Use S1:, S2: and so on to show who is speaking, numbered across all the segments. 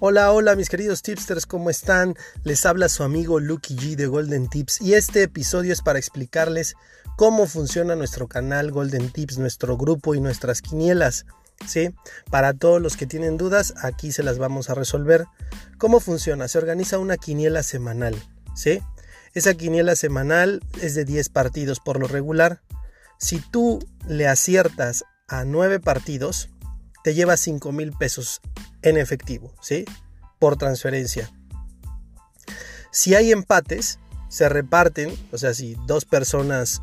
S1: Hola, hola mis queridos tipsters, ¿cómo están? Les habla su amigo Lucky G de Golden Tips y este episodio es para explicarles cómo funciona nuestro canal Golden Tips, nuestro grupo y nuestras quinielas. ¿Sí? Para todos los que tienen dudas, aquí se las vamos a resolver. ¿Cómo funciona? Se organiza una quiniela semanal, ¿sí? Esa quiniela semanal es de 10 partidos por lo regular. Si tú le aciertas a 9 partidos, te lleva 5 mil pesos en efectivo, ¿sí? Por transferencia. Si hay empates, se reparten, o sea, si dos personas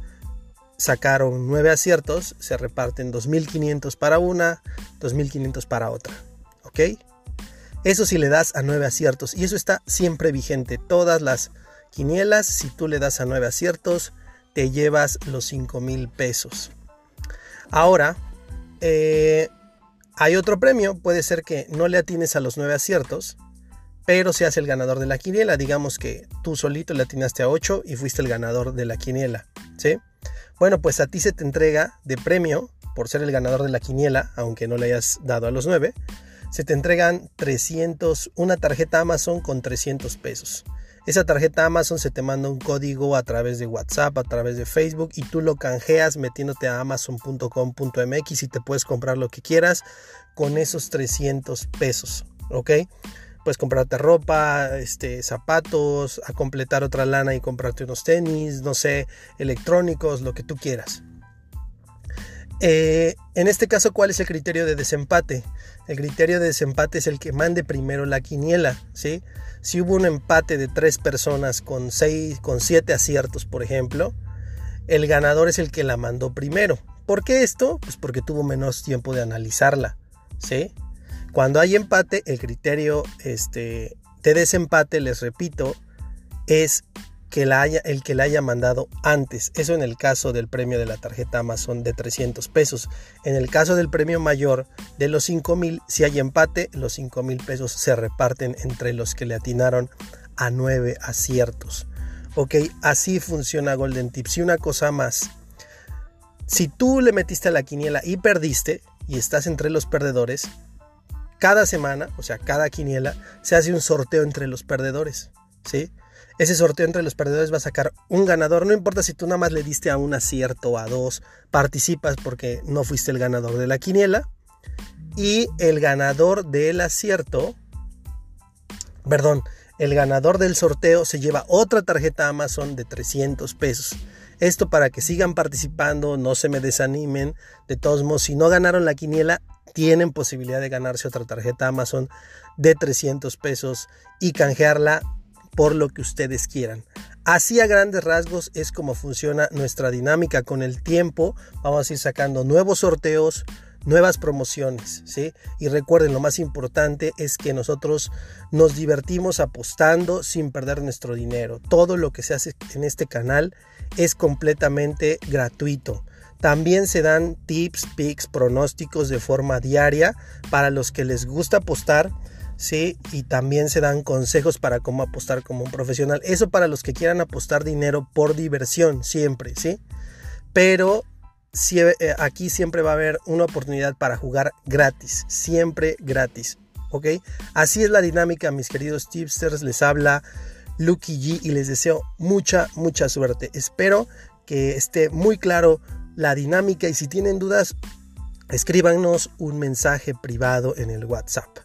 S1: sacaron nueve aciertos, se reparten 2.500 para una, 2.500 para otra, ¿ok? Eso si le das a nueve aciertos, y eso está siempre vigente. Todas las quinielas, si tú le das a nueve aciertos, te llevas los 5.000 pesos. Ahora, eh, hay otro premio, puede ser que no le atines a los nueve aciertos, pero seas el ganador de la quiniela. Digamos que tú solito le atinaste a 8 y fuiste el ganador de la quiniela, ¿sí? Bueno, pues a ti se te entrega de premio por ser el ganador de la quiniela, aunque no le hayas dado a los 9, se te entregan 300, una tarjeta Amazon con 300 pesos. Esa tarjeta Amazon se te manda un código a través de WhatsApp, a través de Facebook y tú lo canjeas metiéndote a amazon.com.mx y te puedes comprar lo que quieras con esos 300 pesos, ¿ok? Puedes comprarte ropa, este, zapatos, a completar otra lana y comprarte unos tenis, no sé, electrónicos, lo que tú quieras. Eh, en este caso, ¿cuál es el criterio de desempate? El criterio de desempate es el que mande primero la quiniela, ¿sí? Si hubo un empate de tres personas con seis, con siete aciertos, por ejemplo, el ganador es el que la mandó primero. ¿Por qué esto? Pues porque tuvo menos tiempo de analizarla, ¿sí? Cuando hay empate, el criterio este, de desempate, les repito, es que la haya, el que la haya mandado antes. Eso en el caso del premio de la tarjeta Amazon de 300 pesos. En el caso del premio mayor de los 5 mil, si hay empate, los 5 mil pesos se reparten entre los que le atinaron a 9 aciertos. Ok, así funciona Golden Tips. Y una cosa más. Si tú le metiste la quiniela y perdiste y estás entre los perdedores, cada semana, o sea, cada quiniela, se hace un sorteo entre los perdedores. Ese sorteo entre los perdedores va a sacar un ganador. No importa si tú nada más le diste a un acierto o a dos, participas porque no fuiste el ganador de la quiniela. Y el ganador del acierto, perdón, el ganador del sorteo se lleva otra tarjeta Amazon de 300 pesos. Esto para que sigan participando, no se me desanimen. De todos modos, si no ganaron la quiniela, tienen posibilidad de ganarse otra tarjeta Amazon de 300 pesos y canjearla por lo que ustedes quieran. Así a grandes rasgos es como funciona nuestra dinámica con el tiempo. Vamos a ir sacando nuevos sorteos, nuevas promociones, ¿sí? Y recuerden, lo más importante es que nosotros nos divertimos apostando sin perder nuestro dinero. Todo lo que se hace en este canal es completamente gratuito. También se dan tips, picks, pronósticos de forma diaria para los que les gusta apostar ¿sí? Y también se dan consejos para cómo apostar como un profesional. Eso para los que quieran apostar dinero por diversión, siempre, ¿sí? Pero eh, aquí siempre va a haber una oportunidad para jugar gratis, siempre gratis, ¿ok? Así es la dinámica, mis queridos tipsters. Les habla Lucky G y les deseo mucha, mucha suerte. Espero que esté muy claro la dinámica y si tienen dudas, escríbanos un mensaje privado en el WhatsApp.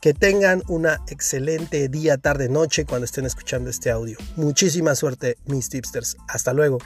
S1: Que tengan una excelente día, tarde, noche cuando estén escuchando este audio. Muchísima suerte, mis tipsters. Hasta luego.